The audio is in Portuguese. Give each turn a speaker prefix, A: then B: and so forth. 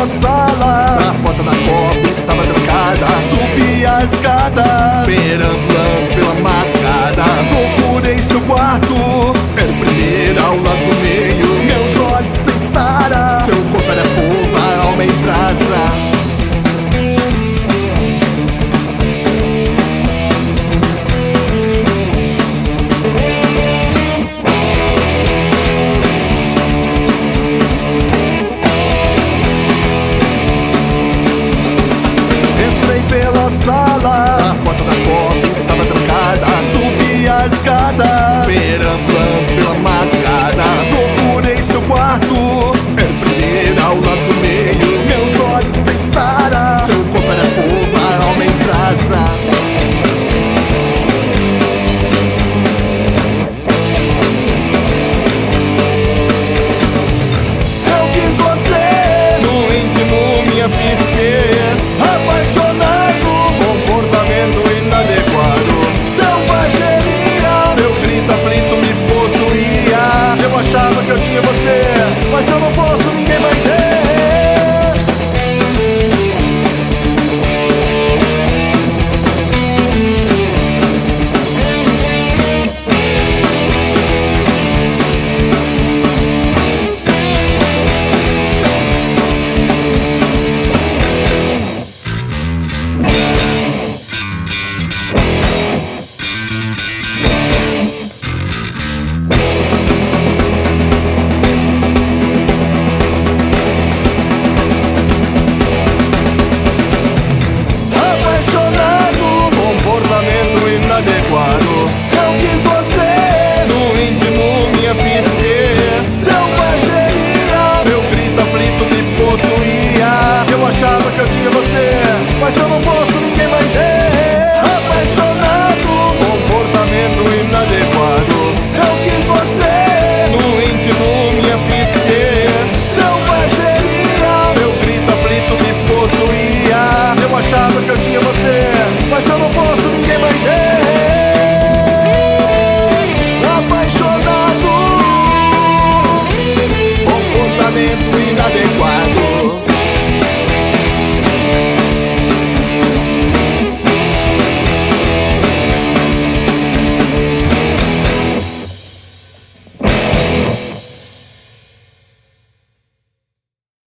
A: na sala. A porta da copa estava trancada. Subi a escada, perambulando. I'ma we